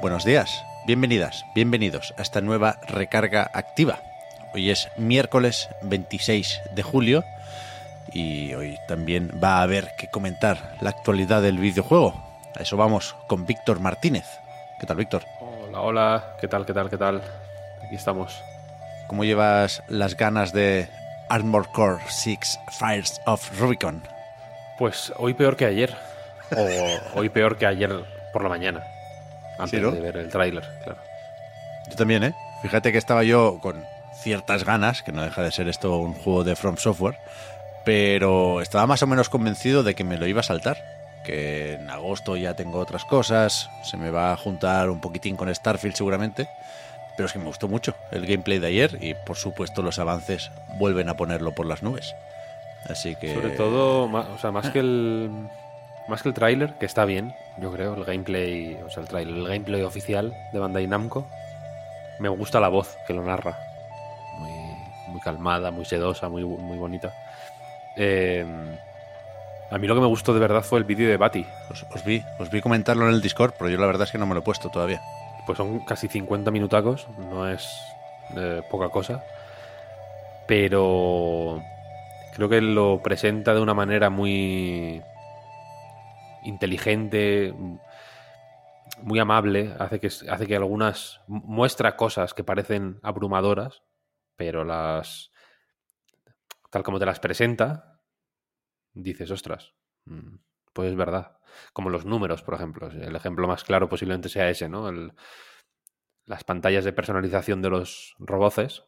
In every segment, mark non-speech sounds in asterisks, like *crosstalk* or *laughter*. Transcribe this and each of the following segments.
Buenos días, bienvenidas, bienvenidos a esta nueva recarga activa. Hoy es miércoles 26 de julio y hoy también va a haber que comentar la actualidad del videojuego. A eso vamos con Víctor Martínez. ¿Qué tal, Víctor? Hola, hola, ¿qué tal, qué tal, qué tal? Aquí estamos. ¿Cómo llevas las ganas de Armor Core 6 Fires of Rubicon? Pues hoy peor que ayer. O hoy peor que ayer por la mañana. Antes ¿Sí, no? de ver el tráiler, claro. Yo también, ¿eh? Fíjate que estaba yo con ciertas ganas, que no deja de ser esto un juego de From Software, pero estaba más o menos convencido de que me lo iba a saltar. Que en agosto ya tengo otras cosas, se me va a juntar un poquitín con Starfield seguramente, pero es que me gustó mucho el gameplay de ayer y por supuesto los avances vuelven a ponerlo por las nubes. Así que... Sobre todo, o sea, más que el más que el tráiler, que está bien, yo creo, el gameplay, o sea, el tráiler, el gameplay oficial de Bandai Namco, me gusta la voz que lo narra. Muy, muy calmada, muy sedosa, muy, muy bonita. Eh, a mí lo que me gustó de verdad fue el vídeo de Bati. Os, os vi, os vi comentarlo en el Discord, pero yo la verdad es que no me lo he puesto todavía. Pues son casi 50 minutacos, no es eh, poca cosa. Pero creo que lo presenta de una manera muy inteligente, muy amable. Hace que, hace que algunas. muestra cosas que parecen abrumadoras, pero las. tal como te las presenta, dices, ostras, mm, pues es verdad. Como los números, por ejemplo. El ejemplo más claro posiblemente sea ese, ¿no? Las pantallas de personalización de los roboces.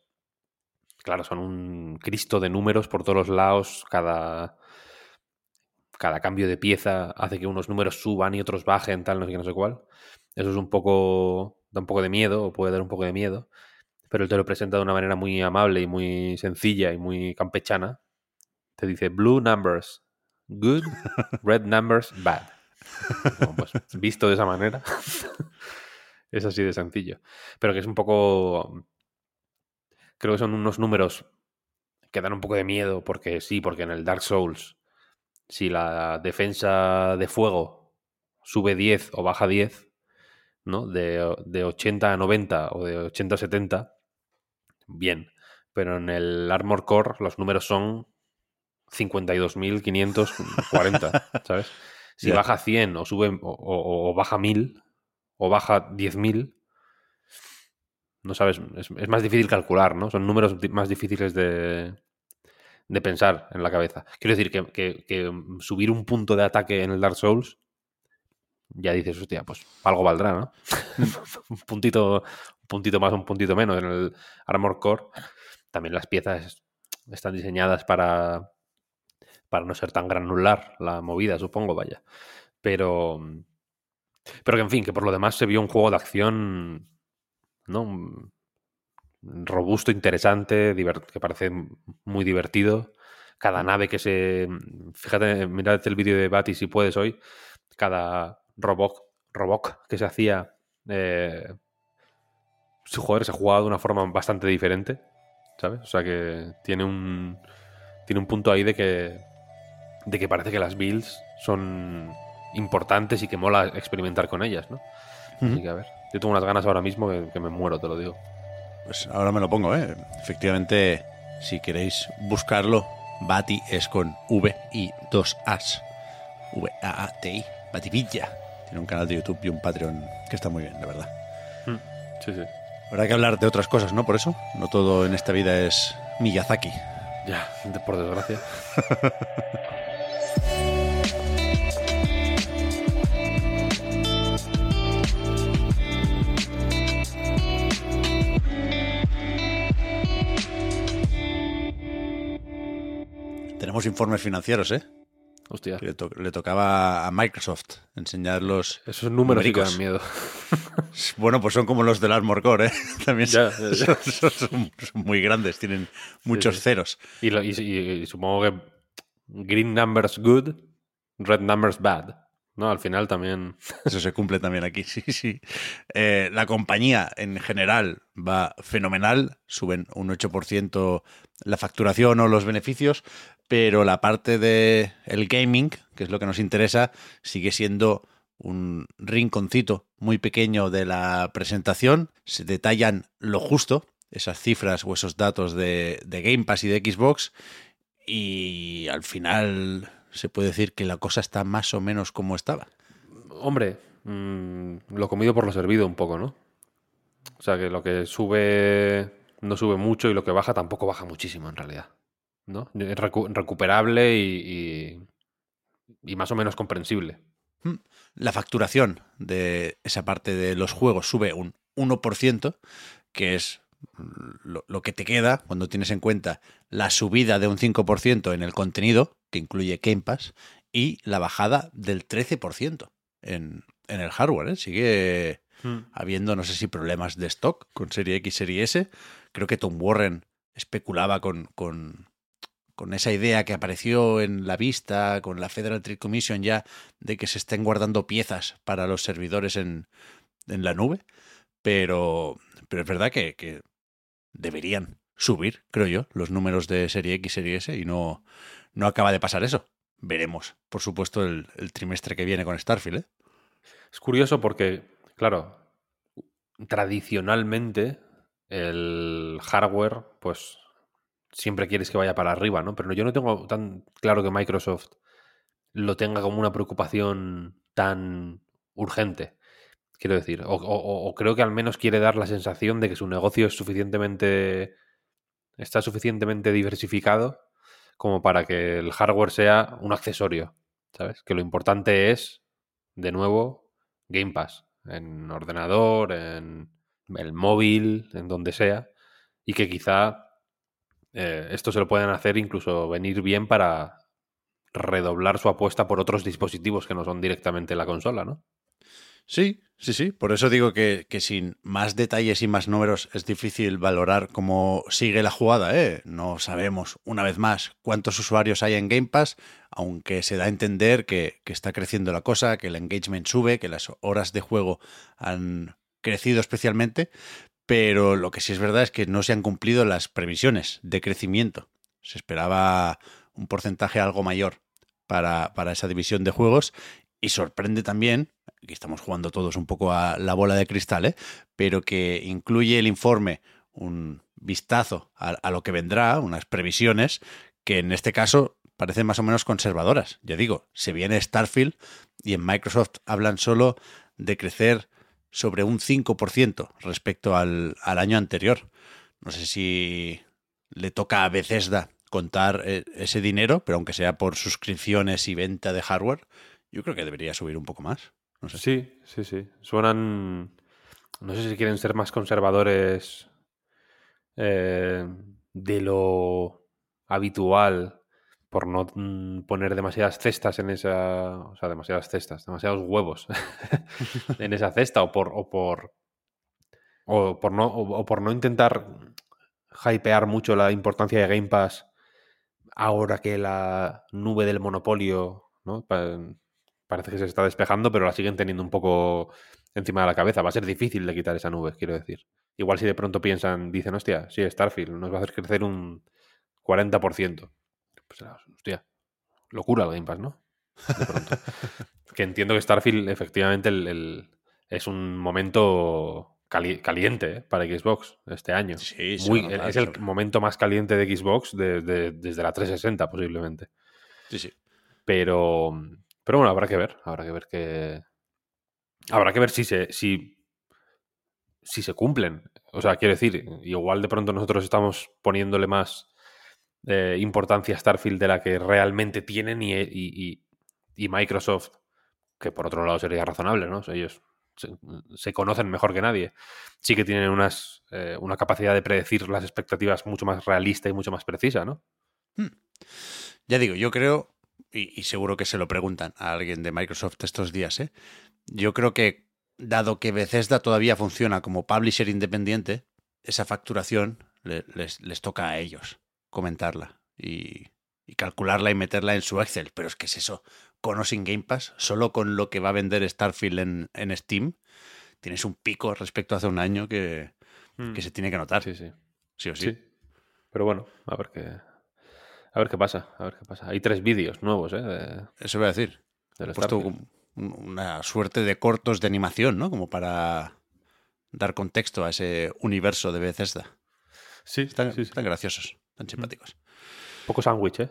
Claro, son un cristo de números por todos los lados. Cada, cada cambio de pieza hace que unos números suban y otros bajen, tal, no sé qué, no sé cuál. Eso es un poco. da un poco de miedo, o puede dar un poco de miedo. Pero él te lo presenta de una manera muy amable y muy sencilla y muy campechana. Te dice blue numbers, good, red numbers, bad. Pues visto de esa manera, *laughs* es así de sencillo. Pero que es un poco. Creo que son unos números que dan un poco de miedo, porque sí, porque en el Dark Souls, si la defensa de fuego sube 10 o baja 10, ¿no? De, de 80 a 90 o de 80 a 70, bien. Pero en el Armor Core los números son 52.540, *laughs* ¿sabes? Si Ya. baja 100 o sube o, o- o baja 1000 o baja 10.000, no sabes, es, es más difícil calcular, ¿no? Son números más difíciles de, de pensar en la cabeza. Quiero decir que, que- que subir un punto de ataque en el Dark Souls, ya dices, hostia, pues algo valdrá, ¿no? *laughs* un puntito, un puntito más, un puntito menos en el Armor Core. También las piezas están diseñadas para, para no ser tan granular la movida, supongo, vaya. Pero, pero que en fin, que por lo demás se vio un juego de acción, ¿no? Robusto, interesante, que parece muy divertido. Cada nave que se. Fíjate, mirad el vídeo de Bati si puedes hoy. Cada robot, robot que se hacía. eh, su joder, se jugaba de una forma bastante diferente. ¿Sabes? O sea que tiene un. Tiene un punto ahí de que. De que parece que las builds son importantes y que mola experimentar con ellas, ¿no? Así que a ver. Yo tengo unas ganas ahora mismo que, que me muero, te lo digo. Pues ahora me lo pongo, ¿eh? Efectivamente, si queréis buscarlo, Bati es con V y dos As. V-A-A-T-I. Bativilla. Tiene un canal de YouTube y un Patreon que está muy bien, de verdad. Sí, sí. Habrá que hablar de otras cosas, ¿no? Por eso. No todo en esta vida es Miyazaki. Ya, por desgracia. *laughs* Informes financieros, ¿eh? Hostia. Le, to- le tocaba a Microsoft enseñar los. Esos números que dan miedo. *laughs* Bueno, pues son como los del Armor Core, ¿eh? *laughs* También Ya, son, ya, ya. son- son- son muy grandes, tienen muchos sí. ceros. Y, lo- y- y- y supongo que green numbers good, red numbers bad. ¿No? Al final también. *laughs* Eso se cumple también aquí, sí, sí. Eh, la compañía en general va fenomenal, suben un 8% la facturación o los beneficios, pero la parte de el gaming, que es lo que nos interesa, sigue siendo un rinconcito muy pequeño de la presentación. Se detallan lo justo, esas cifras o esos datos de, de Game Pass y de Xbox, y al final se puede decir que la cosa está más o menos como estaba. Hombre, mm, lo comido por lo servido un poco, ¿no? O sea que lo que sube no sube mucho y lo que baja tampoco baja muchísimo en realidad. ¿No? Recu- recuperable y, y- y más o menos comprensible. La facturación de esa parte de los juegos sube un 1%, que es lo, lo que te queda cuando tienes en cuenta la subida de un 5% en el contenido, que incluye Game Pass, y la bajada del 13% en, en el hardware. ¿eh? Sigue habiendo, no sé si problemas de stock con serie X, serie S. Creo que Tom Warren especulaba con, con, con esa idea que apareció en la vista, con la Federal Trade Commission ya, de que se estén guardando piezas para los servidores en, en la nube. Pero, pero es verdad que, que deberían subir, creo yo, los números de serie X, serie S, y no, no acaba de pasar eso. Veremos, por supuesto, el, el trimestre que viene con Starfield. ¿eh? Es curioso porque, claro, tradicionalmente el hardware, pues siempre quieres que vaya para arriba, ¿no? Pero yo no tengo tan claro que Microsoft lo tenga como una preocupación tan urgente. Quiero decir, o, creo que al menos quiere dar la sensación de que su negocio es suficientemente. está suficientemente diversificado como para que el hardware sea un accesorio. ¿Sabes? Que lo importante es, de nuevo, Game Pass. En ordenador, en el móvil, en donde sea. Y que quizá eh, esto se lo pueden hacer incluso venir bien para redoblar su apuesta por otros dispositivos que no son directamente la consola, ¿no? Sí, sí, sí. Por eso digo que, que sin más detalles y más números es difícil valorar cómo sigue la jugada. ¿eh? No sabemos, una vez más, cuántos usuarios hay en Game Pass, aunque se da a entender que, que está creciendo la cosa, que el engagement sube, que las horas de juego han crecido especialmente. Pero lo que sí es verdad es que no se han cumplido las previsiones de crecimiento. Se esperaba un porcentaje algo mayor para, para esa división de juegos y sorprende también, aquí estamos jugando todos un poco a la bola de cristal, ¿eh? pero que incluye el informe un vistazo a, a lo que vendrá, unas previsiones, que en este caso parecen más o menos conservadoras. Ya digo, se viene Starfield y en Microsoft hablan solo de crecer sobre un 5% respecto al, al año anterior. No sé si le toca a Bethesda contar eh, ese dinero, pero aunque sea por suscripciones y venta de hardware, yo creo que debería subir un poco más. No sé. Sí, sí, sí. Suenan. No sé si quieren ser más conservadores eh, de lo habitual por no mm, poner demasiadas cestas en esa. O sea, demasiadas cestas, demasiados huevos *laughs* en esa cesta o por. O por, o por no, o, por no intentar hypear mucho la importancia de Game Pass ahora que la nube del monopolio ¿no? Pa- parece que se está despejando, pero la siguen teniendo un poco encima de la cabeza. Va a ser difícil de quitar esa nube, quiero decir. Igual si de pronto piensan, dicen, hostia, sí, Starfield nos va a hacer crecer un 40%. Pues, hostia, locura el Game Pass, ¿no? De pronto. *laughs* que entiendo que Starfield efectivamente el- el- es un momento cali- caliente ¿eh? para Xbox este año. Sí, Muy- es el momento más caliente de Xbox de- de- desde la 360 posiblemente. Sí, sí. Pero, pero bueno, habrá que ver. Habrá que ver que. Habrá que ver si se, si, si se cumplen. O sea, quiero decir, igual de pronto nosotros estamos poniéndole más eh, importancia Starfield de la que realmente tienen y, y- y- Microsoft, que por otro lado sería razonable, ¿no? Ellos se, conocen mejor que nadie. Sí que tienen unas, eh, una capacidad de predecir las expectativas mucho más realista y mucho más precisa, ¿no? Ya digo, yo creo y, seguro que se lo preguntan a alguien de Microsoft estos días, ¿eh? yo creo que dado que Bethesda todavía funciona como publisher independiente, esa facturación les, les, toca a ellos comentarla y, y, calcularla y meterla en su Excel. Pero es que es eso, con o sin Game Pass, solo con lo que va a vender Starfield en, en Steam, tienes un pico respecto a hace un año que, que hmm. se tiene que notar. Sí, sí. Sí o sí. Pero bueno, a ver qué. A ver qué pasa, a ver qué pasa. Hay tres vídeos nuevos, ¿eh? Eso voy a decir. He puesto una suerte de cortos de animación, ¿no? Como para dar contexto a ese universo de Bethesda. Sí, están, sí, están graciosos, tan simpáticos. Poco sándwich, ¿eh?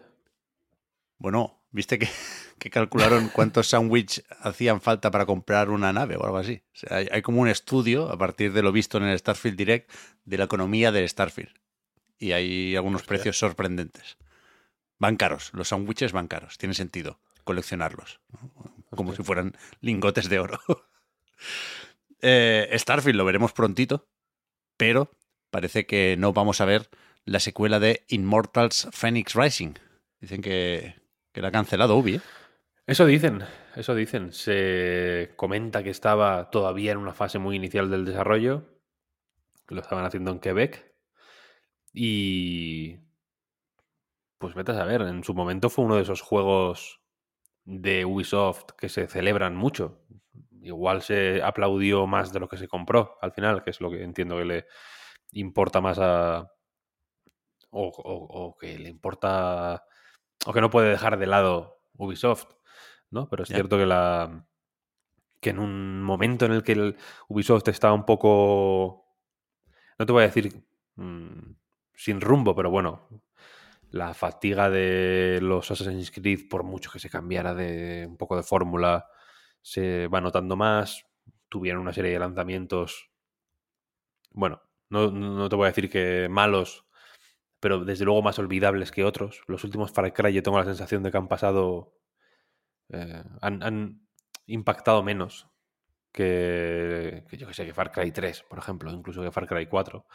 Bueno, ¿viste que, calcularon cuántos sándwiches hacían falta para comprar una nave o algo así? hay, como un estudio, a partir de lo visto en el Starfield Direct, de la economía del Starfield. Y hay algunos precios sorprendentes. Van caros, los sándwiches van caros, tiene sentido coleccionarlos, como si fueran lingotes de oro. *laughs* Eh, Starfield lo veremos prontito, pero parece que no vamos a ver la secuela de Immortals Phoenix Rising. Dicen que, que la ha cancelado Ubi. ¿eh? Eso dicen, eso dicen. Se comenta que estaba todavía en una fase muy inicial del desarrollo. Lo estaban haciendo en Quebec. Y. Pues vete a saber, en su momento fue uno de esos juegos de Ubisoft que se celebran mucho. Igual se aplaudió más de lo que se compró al final, que es lo que entiendo que le importa más a. o que le importa o que no puede dejar de lado Ubisoft, ¿no? Pero es cierto que la que en un momento en el que el Ubisoft estaba un poco, no te voy a decir mm, sin rumbo, pero bueno, la fatiga de los Assassin's Creed, por mucho que se cambiara de un poco de fórmula, se va notando más. Tuvieron una serie de lanzamientos, bueno, no, no te voy a decir que malos, pero desde luego más olvidables que otros. Los últimos Far Cry yo tengo la sensación de que han pasado, eh, han, impactado menos que, yo que sé, que Far Cry 3, por ejemplo, incluso que Far Cry 4.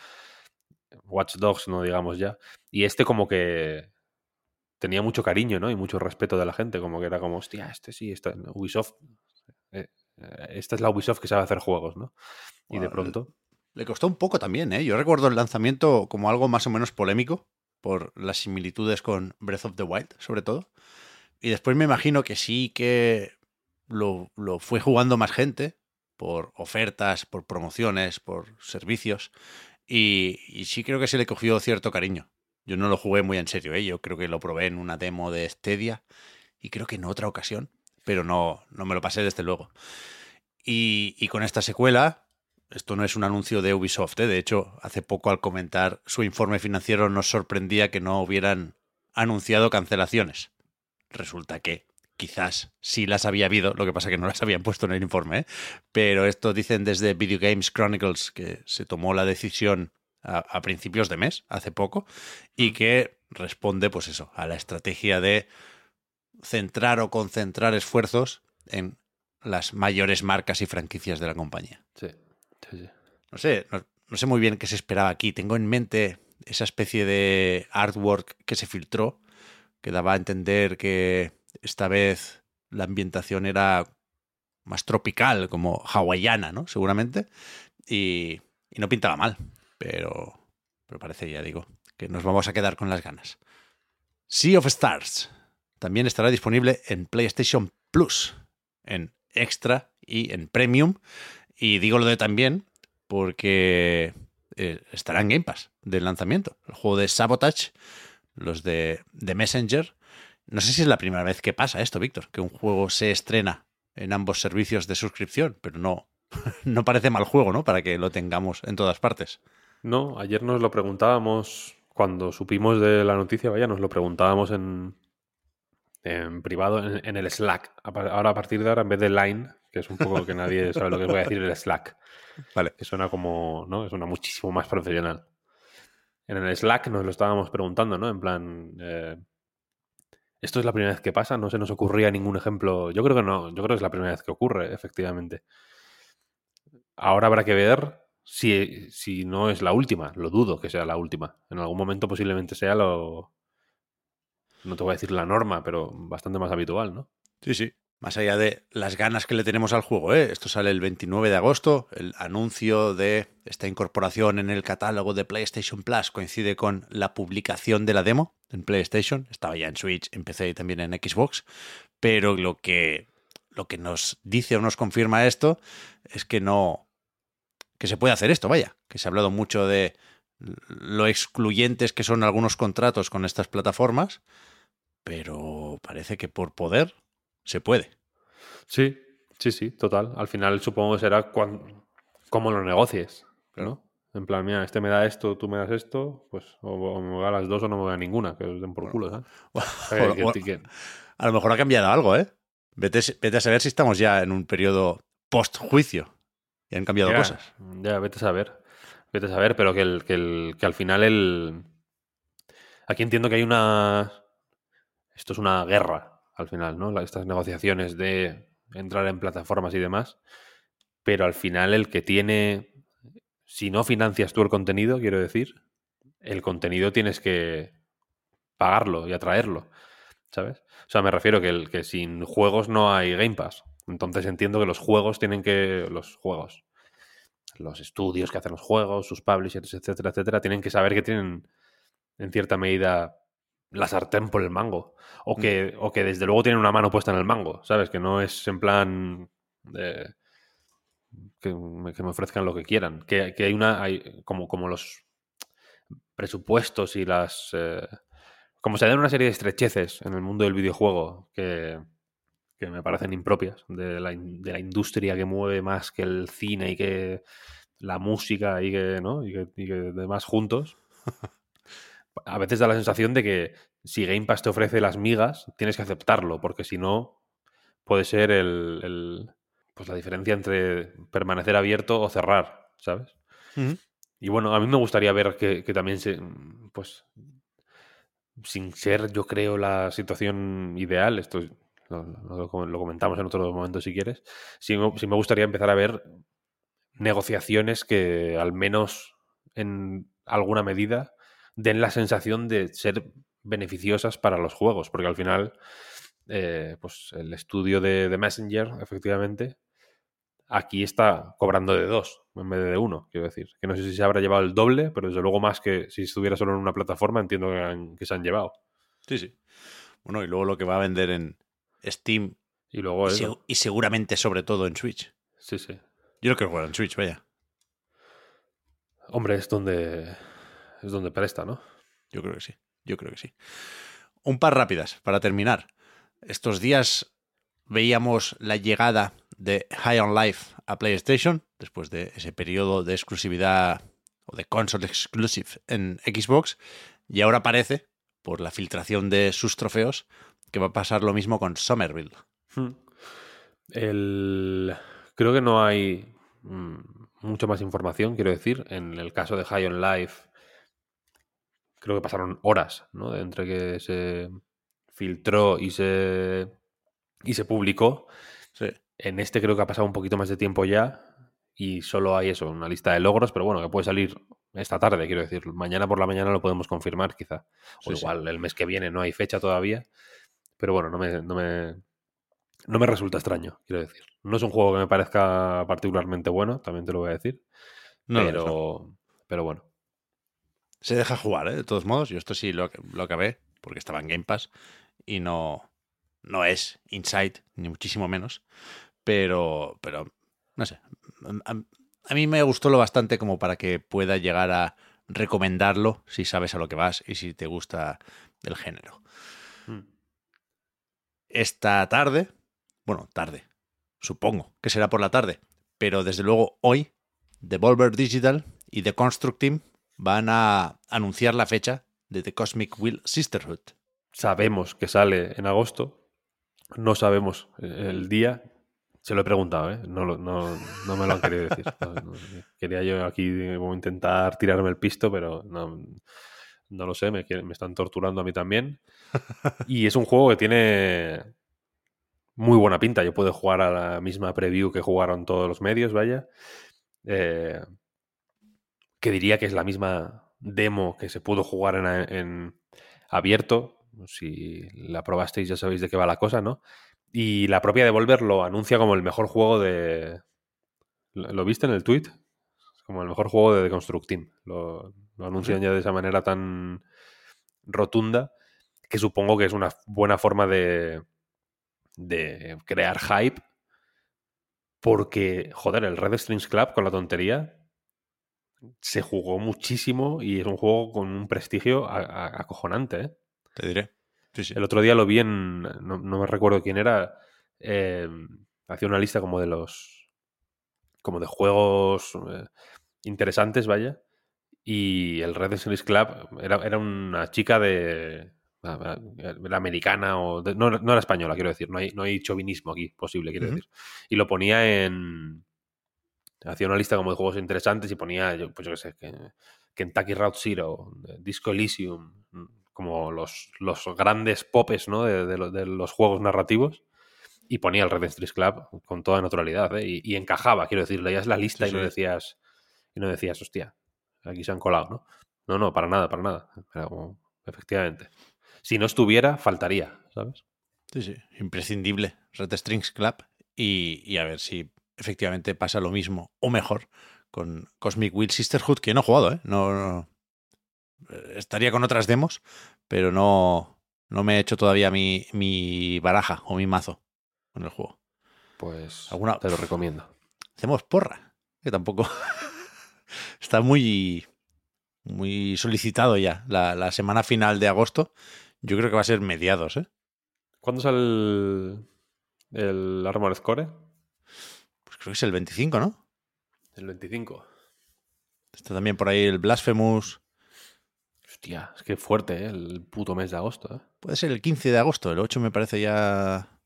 Watch Dogs, no digamos ya. Y este como que tenía mucho cariño, ¿no? Y mucho respeto de la gente, como que era como, hostia, este sí, está Ubisoft. Eh, eh, esta es la Ubisoft que sabe hacer juegos, ¿no? Y de pronto... Le costó un poco también, ¿eh? Yo recuerdo el lanzamiento como algo más o menos polémico, por las similitudes con Breath of the Wild, sobre todo. Y después me imagino que sí que lo, fue jugando más gente, por ofertas, por promociones, por servicios. Y, sí creo que se le cogió cierto cariño. Yo no lo jugué muy en serio, ¿eh? yo creo que lo probé en una demo de Stadia y creo que en otra ocasión, pero no, no me lo pasé desde luego. Y, y con esta secuela, esto no es un anuncio de Ubisoft, ¿eh? de hecho, hace poco al comentar su informe financiero nos sorprendía que no hubieran anunciado cancelaciones. Resulta que quizás sí las había habido, lo que pasa que no las habían puesto en el informe, ¿eh? pero esto dicen desde Video Games Chronicles que se tomó la decisión a, a, principios de mes, hace poco, y que responde, pues eso, a la estrategia de centrar o concentrar esfuerzos en las mayores marcas y franquicias de la compañía. Sí. No sé, no, sé muy bien qué se esperaba aquí. Tengo en mente esa especie de artwork que se filtró, que daba a entender que esta vez la ambientación era más tropical, como hawaiana, ¿no? Seguramente. Y, y no pintaba mal, pero, pero parece, ya digo, que nos vamos a quedar con las ganas. Sea of Stars también estará disponible en PlayStation Plus, en Extra y en Premium. Y digo lo de también porque eh, estará en Game Pass del lanzamiento. El juego de Sabotage, los de, Messenger. No sé si es la primera vez que pasa esto, Víctor, que un juego se estrena en ambos servicios de suscripción, pero no, *laughs* no parece mal juego, ¿no? Para que lo tengamos en todas partes. No, ayer nos lo preguntábamos, cuando supimos de la noticia, vaya, nos lo preguntábamos en, en privado, en, en el Slack. Ahora, a partir de ahora, en vez de Line, que es un poco que nadie *laughs* sabe lo que voy a decir el Slack. Vale. Que suena como, ¿no? Es una muchísimo más profesional. En el Slack nos lo estábamos preguntando, ¿no? En plan, eh, ¿esto es la primera vez que pasa? No se nos ocurría ningún ejemplo. Yo creo que no, yo creo que es la primera vez que ocurre, efectivamente. Ahora habrá que ver si, si no es la última. Lo dudo que sea la última. En algún momento posiblemente sea lo, no te voy a decir la norma, pero bastante más habitual, ¿no? Sí, sí. Más allá de las ganas que le tenemos al juego, ¿eh? Esto sale el 29 de agosto. El anuncio de esta incorporación en el catálogo de PlayStation Plus coincide con la publicación de la demo en PlayStation. Estaba ya en Switch, en PC y también en Xbox. Pero lo que, lo que nos dice o nos confirma esto es que no. que se puede hacer esto, vaya. Que se ha hablado mucho de lo excluyentes que son algunos contratos con estas plataformas. Pero parece que por poder se puede. Sí, sí, sí, total. Al final supongo que será cuando, cómo lo negocies, ¿no? En plan, mira, este me da esto, tú me das esto, pues o, me da las dos o no me da ninguna, que os den por culo, ¿sabes? *laughs* a lo mejor ha cambiado algo, ¿eh? Vete, vete, a saber si estamos ya en un periodo post-juicio y han cambiado cosas. Ya, vete a saber. Vete a saber, pero que, el, que, el, que al final el... Aquí entiendo que hay una... Esto es una guerra al final, ¿no? Estas negociaciones de entrar en plataformas y demás. Pero al final el que tiene, si no financias tú el contenido, quiero decir, el contenido tienes que pagarlo y atraerlo, ¿sabes? O sea, me refiero que, el, que sin juegos no hay Game Pass. Entonces entiendo que los juegos tienen que, los juegos, los estudios que hacen los juegos, sus publishers, etcétera, etcétera, tienen que saber que tienen en cierta medida la sartén por el mango. O mm. que, o que desde luego tienen una mano puesta en el mango, ¿sabes? Que no es en plan de, que, me, ofrezcan lo que quieran. Que, hay una. Hay, como, como los presupuestos y las. Eh, como se dan una serie de estrecheces en el mundo del videojuego que, que me parecen impropias de la, de la, industria que mueve más que el cine y que la música y que, ¿no? y que, y que demás juntos. *laughs* a veces da la sensación de que si Game Pass te ofrece las migas, tienes que aceptarlo, porque si no, puede ser el, pues la diferencia entre permanecer abierto o cerrar, ¿sabes? Y bueno, a mí me gustaría ver que, también se, pues, sin ser, yo creo, la situación ideal, esto lo, comentamos en otro momento si quieres, sí, sí me gustaría empezar a ver negociaciones que al menos en alguna medida den la sensación de ser beneficiosas para los juegos, porque al final, eh, pues el estudio de, Messenger, efectivamente, aquí está cobrando de dos en vez de uno, quiero decir. Que no sé si se habrá llevado el doble, pero desde luego más que si estuviera solo en una plataforma, entiendo que, se han llevado. Sí, sí. Bueno, y luego lo que va a vender en Steam y luego y, seguramente sobre todo en Switch. Sí, sí. Yo no quiero jugar en Switch, vaya. Hombre, es donde es donde presta, ¿no? Yo creo que sí, yo creo que sí. Un par rápidas para terminar. Estos días veíamos la llegada de High on Life a PlayStation, después de ese periodo de exclusividad o de console exclusive en Xbox, y ahora parece, por la filtración de sus trofeos, que va a pasar lo mismo con Somerville. Hmm. El... Creo que no hay mm, mucho más información, quiero decir. En el caso de High on Life creo que pasaron horas, ¿no? Entre que se filtró y se, y se publicó. En este creo que ha pasado un poquito más de tiempo ya y solo hay eso, una lista de logros, pero bueno, que puede salir esta tarde, quiero decir. Mañana por la mañana lo podemos confirmar, quizá. O igual el mes que viene no hay fecha todavía. Pero bueno, no me, no me, no me resulta extraño, quiero decir. No es un juego que me parezca particularmente bueno, también te lo voy a decir. pero, pero bueno se deja jugar, ¿eh? de todos modos. Yo esto sí lo, lo acabé porque estaba en Game Pass y no, no es Inside, ni muchísimo menos. Pero, pero no sé. A, mí me gustó lo bastante como para que pueda llegar a recomendarlo si sabes a lo que vas y si te gusta el género. Hmm. Esta tarde, bueno, tarde, supongo que será por la tarde, pero desde luego hoy, Devolver Digital y The Construct Team van a anunciar la fecha de The Cosmic Will Sisterhood. Sabemos que sale en agosto, no sabemos el día. Se lo he preguntado, ¿eh? no, no, me lo han querido decir. *laughs* Quería yo aquí intentar tirarme el pisto, pero no, no lo sé, me, me están torturando a mí también. Y es un juego que tiene muy buena pinta. Yo puedo jugar a la misma preview que jugaron todos los medios, vaya. Eh, que diría que es la misma demo que se pudo jugar en, abierto. Si la probasteis ya sabéis de qué va la cosa, ¿no? Y la propia Devolver lo anuncia como el mejor juego de... ¿Lo viste en el tweet? Como el mejor juego de The Construct Team. Lo, lo anuncian ya de esa manera tan rotunda que supongo que es una buena forma de, de crear hype porque, joder, el Red Strings Club con la tontería se jugó muchísimo y es un juego con un prestigio a- a- acojonante. ¿eh? Te diré. Sí, sí. El otro día lo vi en. No, no me recuerdo quién era. eh, hacía una lista como de los. Como de juegos eh, interesantes, vaya. Y el Red Strings Club era, era una chica de. Era americana o. de- no, no era española, quiero decir. No hay, no hay chauvinismo aquí posible, quiero decir. Y lo ponía en. Hacía una lista como de juegos interesantes y ponía, yo, pues yo qué sé, que, Kentucky Route Zero, Disco Elysium, mm, como los, los grandes popes ¿no? de, de lo- de los juegos narrativos. Y ponía el Red Street Club con toda naturalidad. ¿eh? Y, y encajaba, quiero decir, leías la lista Sí, y no sí. decías, y no decías, hostia, aquí se han colado, ¿no? No, no, para nada, para nada. Era como, efectivamente. Si no estuviera, faltaría, ¿sabes? Sí, sí. Imprescindible. Red Strings Club. Y, y a ver si efectivamente pasa lo mismo o mejor con Cosmic Wheel Sisterhood, que no he jugado, ¿eh? No, no- eh, Estaría con otras demos, pero no, no me he hecho todavía mi, mi baraja o mi mazo con el juego. Pues ¿Alguna- te lo recomiendo. Hacemos porra, que tampoco *laughs* está muy, muy solicitado ya. La, la semana final de agosto, yo creo que va a ser mediados, ¿eh? ¿Cuándo sale el, el Armored Core? Creo que es el 25, ¿no? El 25. Está también por ahí el Blasphemous. Hostia, es que fuerte, ¿eh? El puto mes de agosto, ¿eh? Puede ser el 15 de agosto, el 8 me parece ya...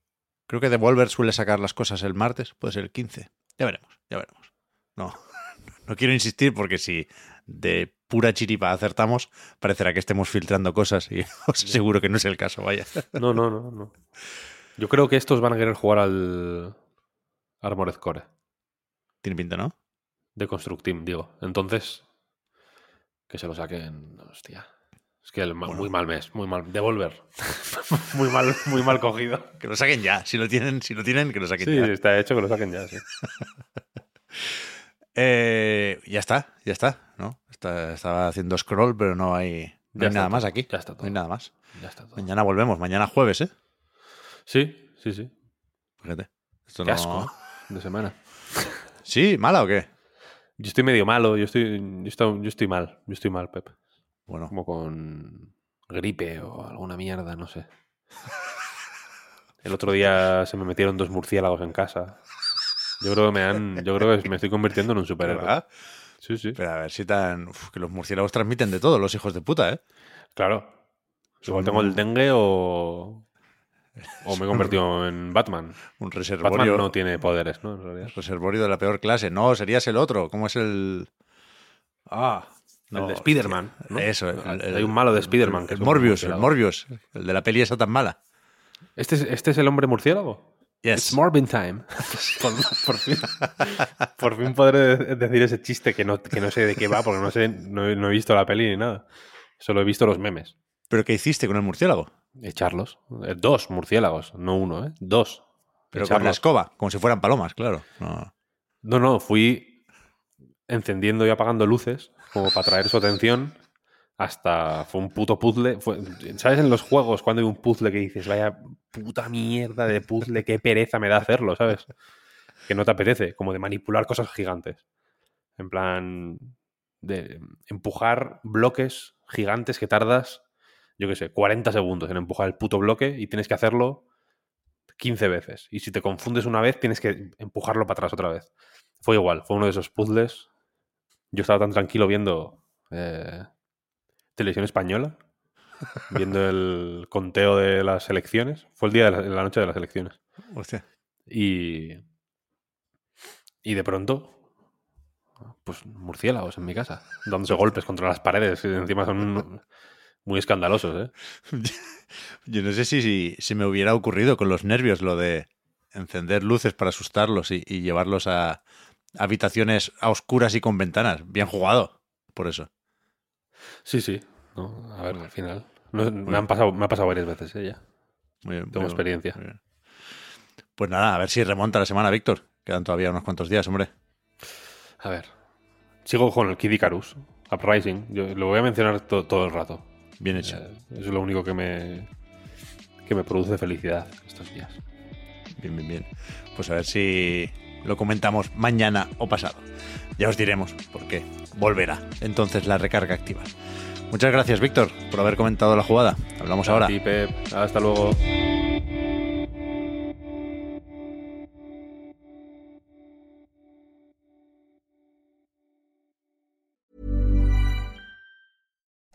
Creo que Devolver suele sacar las cosas el martes, puede ser el 15. Ya veremos, ya veremos. No, *laughs* no quiero insistir porque si de pura chiripa acertamos, parecerá que estemos filtrando cosas y *laughs* os aseguro que no es el caso, vaya. No, no, no, no. Yo creo que estos van a querer jugar al Armored Core Tiene pinta, ¿no? de Construct Team, digo. Entonces, que se lo saquen. Hostia. Es que el ma- Bueno. muy mal mes, muy mal. Devolver. *laughs* muy mal, muy mal cogido. Que lo saquen ya, si lo tienen, si lo tienen, que lo saquen Sí, ya. está hecho que lo saquen ya, sí. *laughs* Eh, ya está, ya está, ¿no? Está- estaba haciendo scroll, pero no hay, no hay nada todo, más aquí. ya está No todo. hay nada más. Ya está todo. Mañana volvemos, mañana jueves, ¿eh? Sí, sí, sí. Fíjate. Esto Qué no- asco *laughs* de semana. ¿Sí? ¿Mala o qué? Yo estoy medio malo, yo estoy, yo estoy, yo estoy mal, yo estoy mal, Pep. Bueno, Como con gripe o alguna mierda, no sé. El otro día se me metieron dos murciélagos en casa. Yo creo que me han, yo creo que me estoy convirtiendo en un superhéroe. ¿verdad? Sí, sí. Pero a ver si tan. uf, que los murciélagos transmiten de todo, los hijos de puta, ¿eh? Claro. Igual tengo el dengue o. O me he convertido en Batman. *laughs* Un Batman reservorio. no tiene poderes, ¿no? En realidad. Reservorio de la peor clase. No, serías el otro. ¿Cómo es el. Ah, el de Spider-Man. Eso, el- el- Hay un malo de Spider-Man. que El Morbius, el. Morbius. El de la peli esa tan mala. ¿Este es, ¿Este es el hombre murciélago? Yes. It's Morbin time. *laughs* por, por fin, por fin podré de- decir ese chiste que no, que no sé de qué va, porque no sé, no he visto la peli ni nada. Solo he visto los memes. ¿Pero qué hiciste con el murciélago? Echarlos. Eh, Dos murciélagos, no uno, ¿eh? Dos. Pero con la escoba, como si fueran palomas, claro. No. No, no, fui encendiendo y apagando luces como para atraer su atención hasta fue un puto puzzle. Fue- ¿Sabes en los juegos cuando hay un puzzle que dices, vaya puta mierda de puzzle, qué pereza me da hacerlo, ¿sabes? Que no te apetece, como de manipular cosas gigantes. En plan, de empujar bloques gigantes que tardas, yo qué sé, 40 segundos en empujar el puto bloque y tienes que hacerlo 15 veces. Y si te confundes una vez, tienes que empujarlo para atrás otra vez. Fue igual, fue uno de esos puzzles. Yo estaba tan tranquilo viendo eh, televisión española, *laughs* viendo el conteo de las elecciones. Fue el día de la, la noche de las elecciones. Hostia. Y, y de pronto, pues murciélagos en mi casa, dándose golpes contra las paredes. Y encima son muy escandalosos, ¿eh? *laughs* Yo no sé si, si, si me hubiera ocurrido con los nervios lo de encender luces para asustarlos y, y llevarlos a habitaciones a oscuras y con ventanas. Bien jugado, por eso. Sí, sí. ¿no? A ver, al final. No, me, han pasado, me ha pasado varias veces ¿eh? ya. Muy bien, Tengo muy experiencia. muy bien. Pues nada, a ver si remonta la semana, Víctor. Quedan todavía unos cuantos días, hombre. A ver. Sigo con el Kid Icarus, Uprising. Yo lo voy a mencionar to- todo el rato. Bien hecho. Eh, Es lo único que me, que me produce felicidad estos días. Bien, bien, bien. Pues a ver si lo comentamos mañana o pasado. Ya os diremos por qué. Volverá entonces la recarga activa. Muchas gracias, Víctor, por haber comentado la jugada. Hablamos ahora. Ti, Pep. Hasta luego.